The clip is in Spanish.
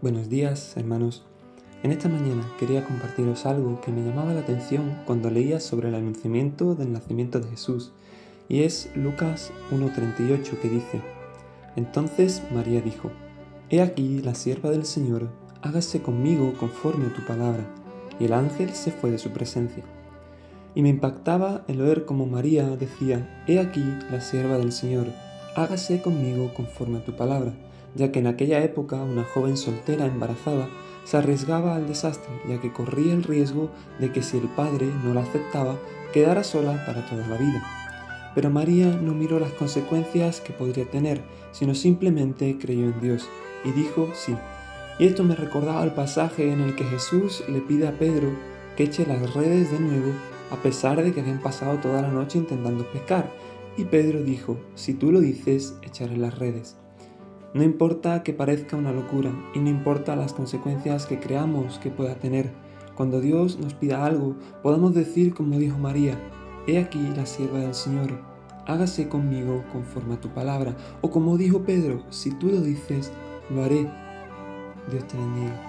Buenos días, hermanos. En esta mañana quería compartiros algo que me llamaba la atención cuando leía sobre el anunciamiento del nacimiento de Jesús, y es Lucas 1.38 que dice, Entonces María dijo, He aquí la sierva del Señor, hágase conmigo conforme a tu palabra, y el ángel se fue de su presencia. Y me impactaba el ver como María decía, He aquí la sierva del Señor, hágase conmigo conforme a tu palabra ya que en aquella época una joven soltera embarazada se arriesgaba al desastre, ya que corría el riesgo de que si el padre no la aceptaba, quedara sola para toda la vida. Pero María no miró las consecuencias que podría tener, sino simplemente creyó en Dios y dijo sí. Y esto me recordaba el pasaje en el que Jesús le pide a Pedro que eche las redes de nuevo, a pesar de que habían pasado toda la noche intentando pescar. Y Pedro dijo, si tú lo dices, echaré las redes. No importa que parezca una locura y no importa las consecuencias que creamos que pueda tener. Cuando Dios nos pida algo, podamos decir como dijo María, He aquí la sierva del Señor, hágase conmigo conforme a tu palabra. O como dijo Pedro, si tú lo dices, lo haré. Dios te bendiga.